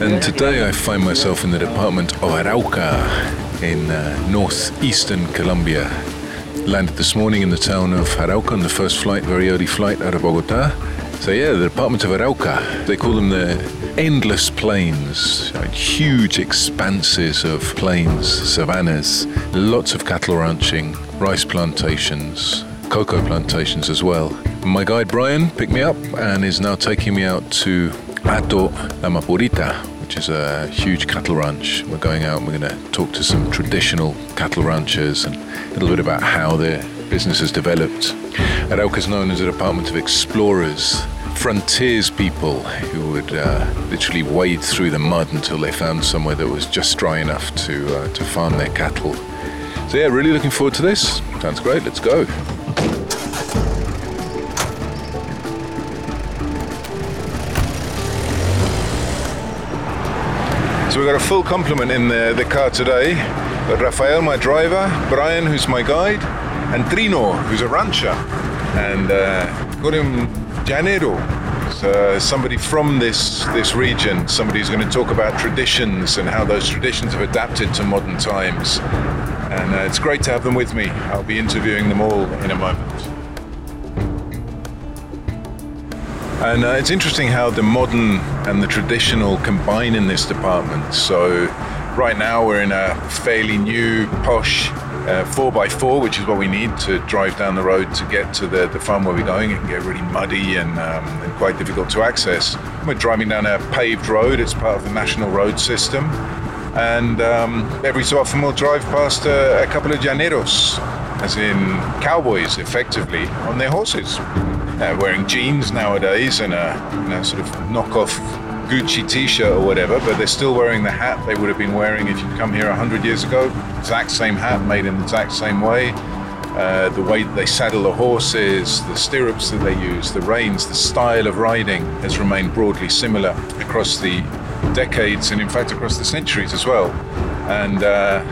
And today I find myself in the department of Arauca in uh, northeastern Colombia. Landed this morning in the town of Arauca on the first flight, very early flight out of Bogota. So yeah, the department of Arauca. They call them the endless plains, like huge expanses of plains, savannas, lots of cattle ranching, rice plantations, cocoa plantations as well. My guide Brian picked me up and is now taking me out to Hato La Mapurita, which is a huge cattle ranch. We're going out and we're going to talk to some traditional cattle ranchers and a little bit about how their business has developed. Arauca is known as a department of explorers, frontiers people who would uh, literally wade through the mud until they found somewhere that was just dry enough to, uh, to farm their cattle. So, yeah, really looking forward to this. Sounds great. Let's go. Got a full complement in the, the car today. Rafael, my driver, Brian, who's my guide, and Trino, who's a rancher. And uh, got him Llanero, uh, somebody from this this region, somebody who's going to talk about traditions and how those traditions have adapted to modern times. And uh, it's great to have them with me. I'll be interviewing them all in a moment. And uh, it's interesting how the modern and the traditional combine in this department. So, right now we're in a fairly new, posh uh, 4x4, which is what we need to drive down the road to get to the, the farm where we're going. It can get really muddy and, um, and quite difficult to access. We're driving down a paved road, it's part of the national road system. And um, every so often we'll drive past a, a couple of llaneros, as in cowboys, effectively, on their horses uh, wearing jeans nowadays and a you know, sort of knockoff Gucci t-shirt or whatever, but they're still wearing the hat they would have been wearing if you'd come here 100 years ago. Exact same hat, made in the exact same way. Uh, the way they saddle the horses, the stirrups that they use, the reins, the style of riding has remained broadly similar across the decades and in fact across the centuries as well. And uh,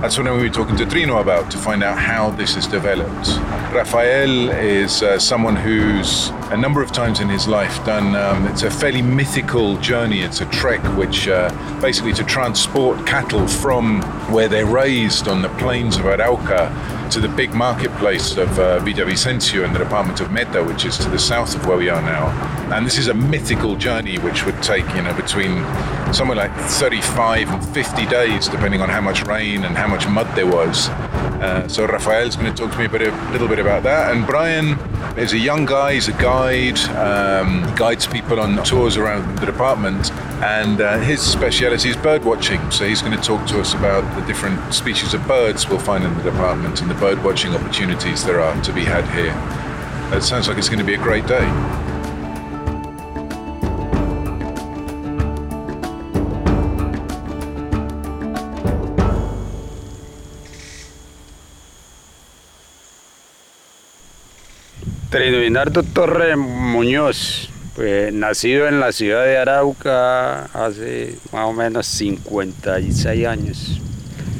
that's what we were talking to Trino about to find out how this has developed. Rafael is uh, someone who's a number of times in his life done, um, it's a fairly mythical journey. It's a trek which uh, basically to transport cattle from where they're raised on the plains of Arauca to the big marketplace of uh, Villavicencio in the department of Meta, which is to the south of where we are now. And this is a mythical journey which would take, you know, between somewhere like 35 and 50 days, depending on how much rain and how much mud there was. Uh, so Rafael's going to talk to me a, bit, a little bit about that. And Brian is a young guy, he's a guide, um, guides people on tours around the department. And uh, his speciality is bird watching. So he's going to talk to us about the different species of birds we'll find in the department and the bird watching opportunities there are to be had here. It sounds like it's going to be a great day. Trinidad Torre Muñoz. Pues nacido en la ciudad de Arauca hace más o menos 56 años.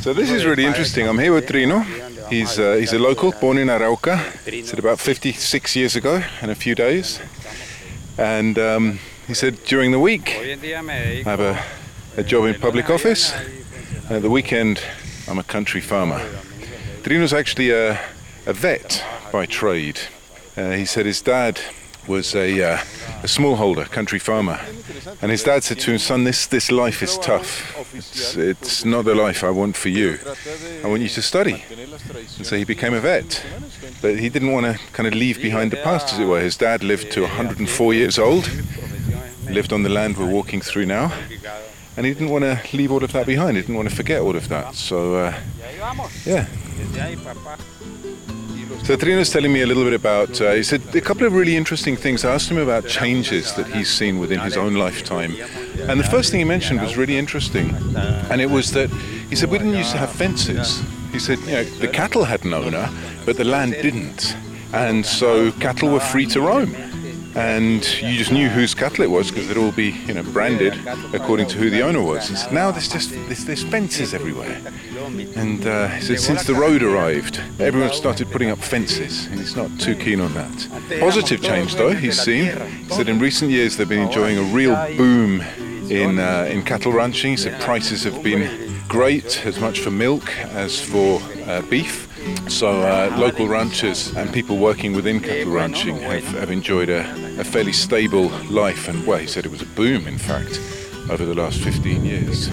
So this is really interesting. I'm here with Trino. He's, uh, he's a local, born in Arauca. He said about 56 years ago in a few days. And um, he said during the week I have a, a job in public office. And at the weekend I'm a country farmer. Trino's actually a, a vet by trade. Uh, he said his dad was a, uh, a smallholder, country farmer. And his dad said to him, son, this, this life is tough. It's, it's not the life I want for you. I want you to study. And so he became a vet. But he didn't want to kind of leave behind the past, as it were. His dad lived to 104 years old, lived on the land we're walking through now. And he didn't want to leave all of that behind. He didn't want to forget all of that. So, uh, yeah. So Trino's telling me a little bit about, uh, he said a couple of really interesting things. I asked him about changes that he's seen within his own lifetime. And the first thing he mentioned was really interesting. And it was that he said, we didn't used to have fences. He said, you know, the cattle had an owner, but the land didn't. And so cattle were free to roam and you just knew whose cattle it was because they'd all be, you know, branded according to who the owner was. And now there's just there's, there's fences everywhere, and uh, so since the road arrived, everyone started putting up fences, and he's not too keen on that. Positive change though, he's seen. He said in recent years they've been enjoying a real boom in uh, in cattle ranching. He said prices have been great, as much for milk as for uh, beef. So uh, local ranchers and people working within cattle ranching have, have enjoyed a, a, fairly stable life and well, he said it was a boom in fact over the last 15 years.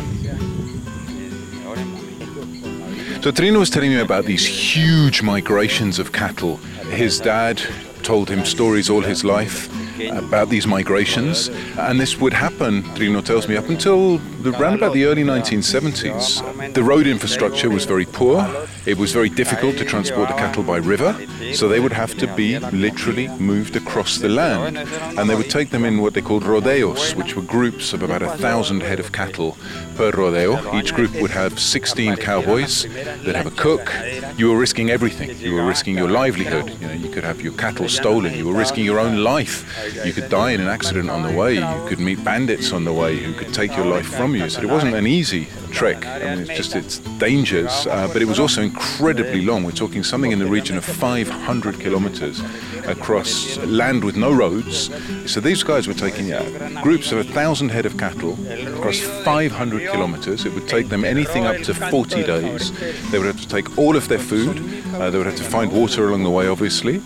So Trino was telling me about these huge migrations of cattle. His dad told him stories all his life about these migrations, and this would happen, Trino tells me, up until the, around about the early 1970s. The road infrastructure was very poor. It was very difficult to transport the cattle by river, so they would have to be literally moved across the land. And they would take them in what they called rodeos, which were groups of about a thousand head of cattle per rodeo. Each group would have 16 cowboys. They'd have a cook. You were risking everything. You were risking your livelihood. You know, you could have your cattle stolen. You were risking your own life. You could die in an accident on the way. You could meet bandits on the way who could take your life from you. So it wasn't an easy trek. I mean, it's just its dangers, uh, but it was also incredibly long. We're talking something in the region of 500 kilometers across land with no roads. So these guys were taking yeah, groups of a thousand head of cattle across 500 kilometers. It would take them anything up to 40 days. They would have to take all of their food. Uh, they would have to find water along the way, obviously.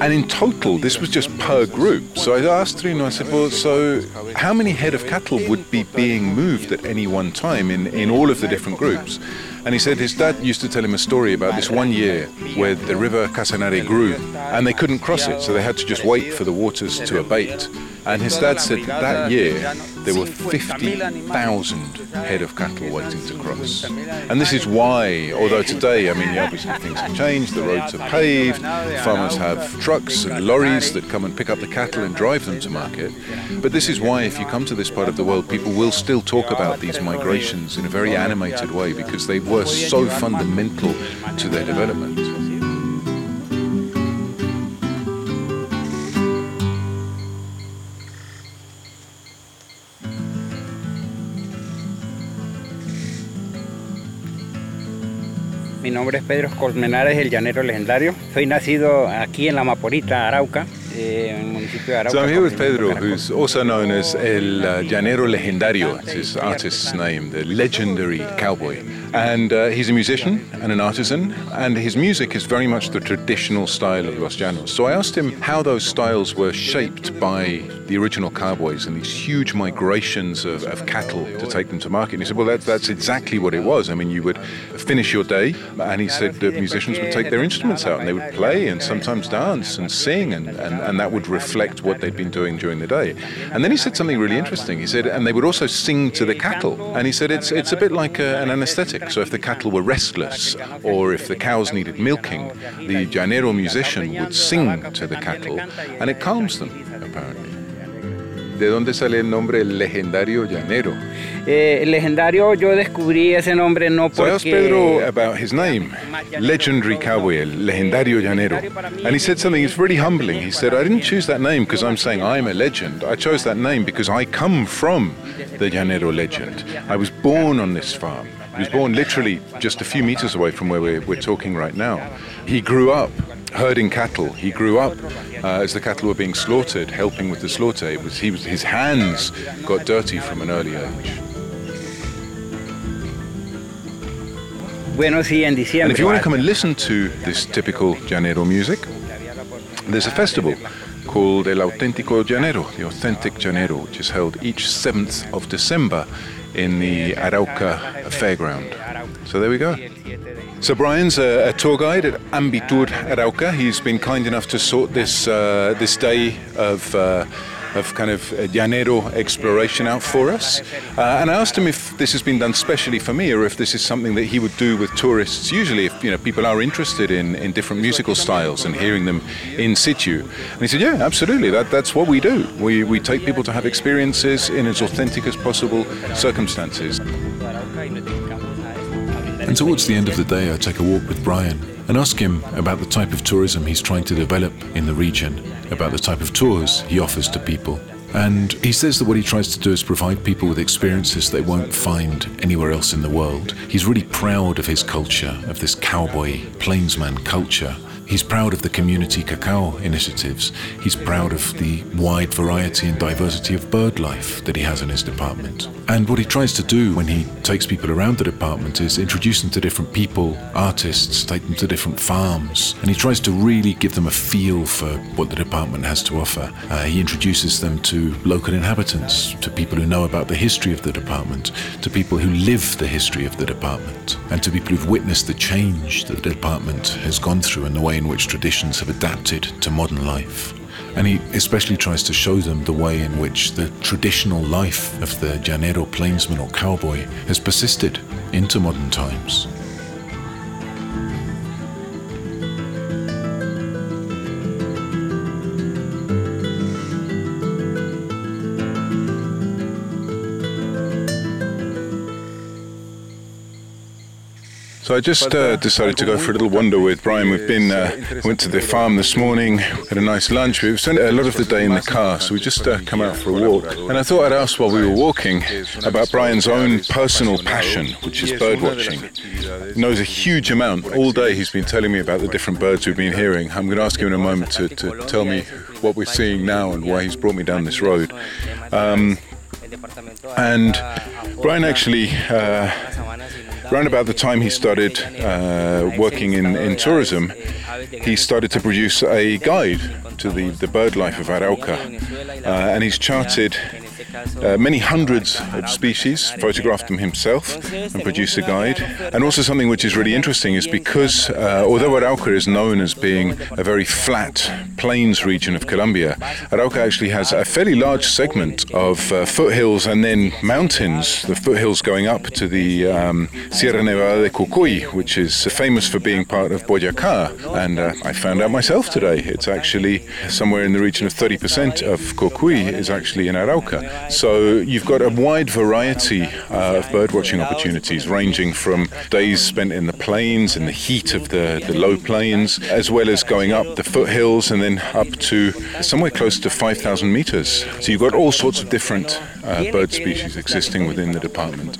And in total, this was just per group. So I asked Trino, I said, well, so how many head of cattle would be being moved at any one time in, in all of the different groups? And he said his dad used to tell him a story about this one year where the river Casanare grew and they couldn't cross it, so they had to just wait for the waters to abate. And his dad said that, year there were 50,000 head of cattle waiting to cross. And this is why, although today, I mean, obviously things have changed, the roads are paved, farmers have trucks and lorries that come and pick up the cattle and drive them to market. But this is why, if you come to this part of the world, people will still talk about these migrations in a very animated way because they were so fundamental to their development. Nombre es Pedro Colmenares, el llanero legendario. Soy nacido aquí en La Maporita, Arauca, So I'm here with Pedro, who's also known as El uh, Llanero Legendario. It's his artist's name, the legendary cowboy. And uh, he's a musician and an artisan, and his music is very much the traditional style of Los Llanos. So I asked him how those styles were shaped by the original cowboys and these huge migrations of, of cattle to take them to market. And he said, well, that, that's exactly what it was. I mean, you would finish your day, and he said that musicians would take their instruments out and they would play and sometimes dance and sing and, and and that would reflect what they'd been doing during the day. And then he said something really interesting. He said, and they would also sing to the cattle. And he said, it's, it's a bit like a, an anesthetic. So if the cattle were restless or if the cows needed milking, the llanero musician would sing to the cattle and it calms them, apparently. ¿De dónde sale el nombre el legendario llanero? Eh, legendario, yo descubrí ese nombre no So I asked porque... Pedro about his name, legendary cowboy, el legendario llanero. And he said something that's really humbling. He said, I didn't choose that name because I'm saying I'm a legend. I chose that name because I come from the llanero legend. I was born on this farm. He was born literally just a few meters away from where we're, we're talking right now. He grew up herding cattle. He grew up uh, as the cattle were being slaughtered, helping with the slaughter. It was, he was, his hands got dirty from an early age. Bueno, sí, en diciembre. And if you want to come and listen to this typical llanero music, there's a festival called El Auténtico Llanero, the Authentic Llanero, which is held each 7th of December in the Arauca Fairground. So there we go. So Brian's a, a tour guide at Ambitur Arauca. He's been kind enough to sort this uh, this day of. Uh, of kind of uh, llanero exploration out for us, uh, and I asked him if this has been done specially for me, or if this is something that he would do with tourists. Usually, if you know people are interested in, in different musical styles and hearing them in situ, and he said, "Yeah, absolutely. That that's what we do. We we take people to have experiences in as authentic as possible circumstances." And towards the end of the day, I take a walk with Brian and ask him about the type of tourism he's trying to develop in the region, about the type of tours he offers to people. And he says that what he tries to do is provide people with experiences they won't find anywhere else in the world. He's really proud of his culture, of this cowboy, plainsman culture. He's proud of the community cacao initiatives. He's proud of the wide variety and diversity of bird life that he has in his department. And what he tries to do when he takes people around the department is introduce them to different people, artists, take them to different farms. And he tries to really give them a feel for what the department has to offer. Uh, he introduces them to local inhabitants, to people who know about the history of the department, to people who live the history of the department, and to people who've witnessed the change that the department has gone through and the way in which traditions have adapted to modern life. And he especially tries to show them the way in which the traditional life of the llanero plainsman or cowboy has persisted into modern times. So I just uh, decided to go for a little wander with Brian. We've been uh, went to the farm this morning, had a nice lunch. We've spent a lot of the day in the car, so we just uh, come out for a walk. And I thought I'd ask while we were walking about Brian's own personal passion, which is bird watching. He knows a huge amount. All day he's been telling me about the different birds we've been hearing. I'm going to ask him in a moment to, to tell me what we're seeing now and why he's brought me down this road. Um, and Brian actually, uh, around about the time he started uh, working in, in tourism, he started to produce a guide to the, the bird life of Arauca. Uh, and he's charted uh, many hundreds of species, photographed them himself, and produced a guide. And also, something which is really interesting is because, uh, although Arauca is known as being a very flat plains region of Colombia, Arauca actually has a fairly large segment of uh, foothills and then mountains, the foothills going up to the um, Sierra Nevada de Cocuy, which is famous for being part of Boyacá. And uh, I found out myself today, it's actually somewhere in the region of 30% of Cocuy is actually in Arauca. So you've got a wide variety uh, of birdwatching opportunities, ranging from days spent in the plains, in the heat of the, the low plains, as well as going up the foothills and then up to somewhere close to 5,000 meters. So you've got all sorts of different uh, bird species existing within the department.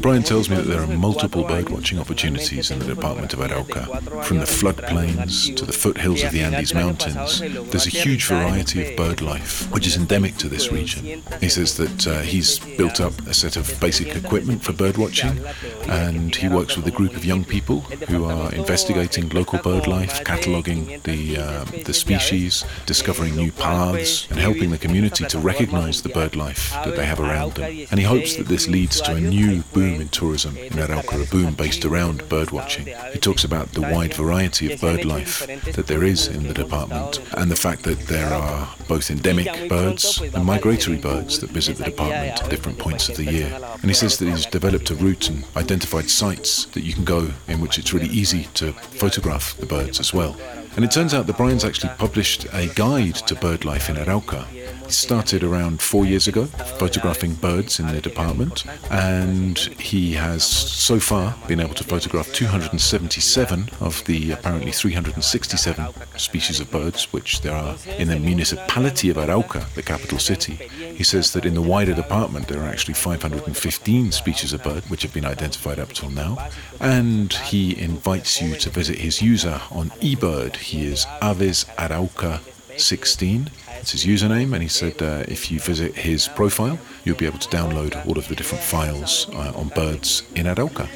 Brian tells me that there are multiple birdwatching opportunities in the department of Arauca. From the floodplains to the foothills of the Andes Mountains, there's a huge variety of bird life, which is endemic to this region. He says that uh, he's built up a set of basic equipment for birdwatching, and he works with a group of young people who are investigating local bird life, cataloguing the, uh, the species, discovering new paths, and helping the community to recognize the bird life that they have around them. And he hopes that this leads to a new boom in tourism in Arauca, a boom based around birdwatching. He talks about the wide variety of bird life that there is in the department and the fact that there are both endemic birds and migratory birds that visit the department at different points of the year. And he says that he's developed a route and identified sites that you can go in which it's really easy to photograph the birds as well. And it turns out that Brian's actually published a guide to bird life in Arauca started around four years ago photographing birds in the department, and he has so far been able to photograph 277 of the apparently 367 species of birds which there are in the municipality of Arauca, the capital city. He says that in the wider department there are actually 515 species of bird which have been identified up till now, and he invites you to visit his user on eBird. He is Aves Arauca 16. It's his username, and he said uh, if you visit his profile, you'll be able to download all of the different files uh, on birds in Arauca.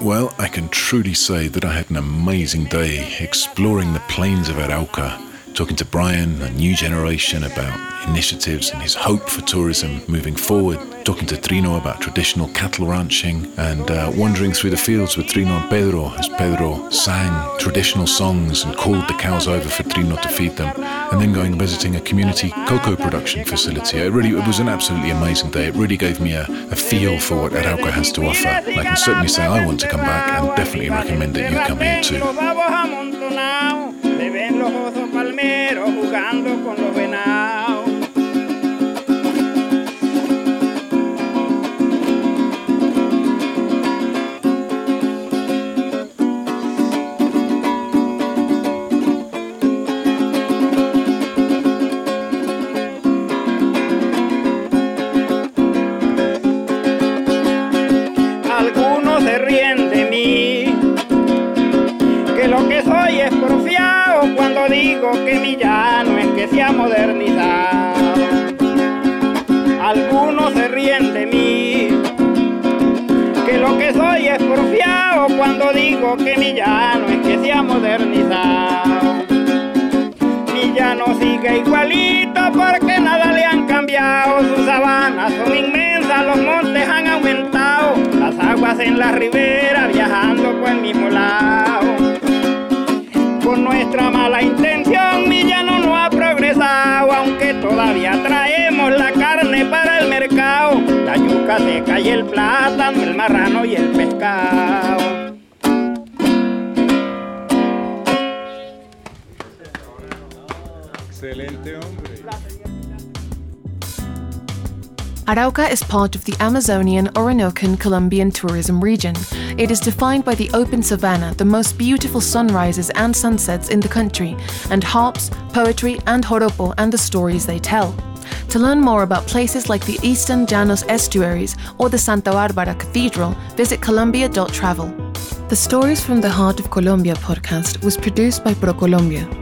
Well, I can truly say that I had an amazing day exploring the plains of Arauca talking to Brian, a new generation, about initiatives and his hope for tourism moving forward, talking to Trino about traditional cattle ranching, and uh, wandering through the fields with Trino and Pedro as Pedro sang traditional songs and called the cows over for Trino to feed them, and then going and visiting a community cocoa production facility. It really it was an absolutely amazing day. It really gave me a, a feel for what Arauca has to offer. And I can certainly say I want to come back and definitely recommend that you come here too. Son inmensas, los montes han aumentado, las aguas en la ribera viajando por el mismo lado con nuestra mala intención mi llano no ha progresado, aunque todavía traemos la carne para el mercado, la yuca seca y el plátano, el marrano y el pescado. Excelente hombre. Arauca is part of the Amazonian Orinocan Colombian tourism region. It is defined by the open savanna, the most beautiful sunrises and sunsets in the country, and harps, poetry, and joropo and the stories they tell. To learn more about places like the Eastern Llanos estuaries or the Santa Barbara Cathedral, visit colombia.travel. The Stories from the Heart of Colombia podcast was produced by ProColombia.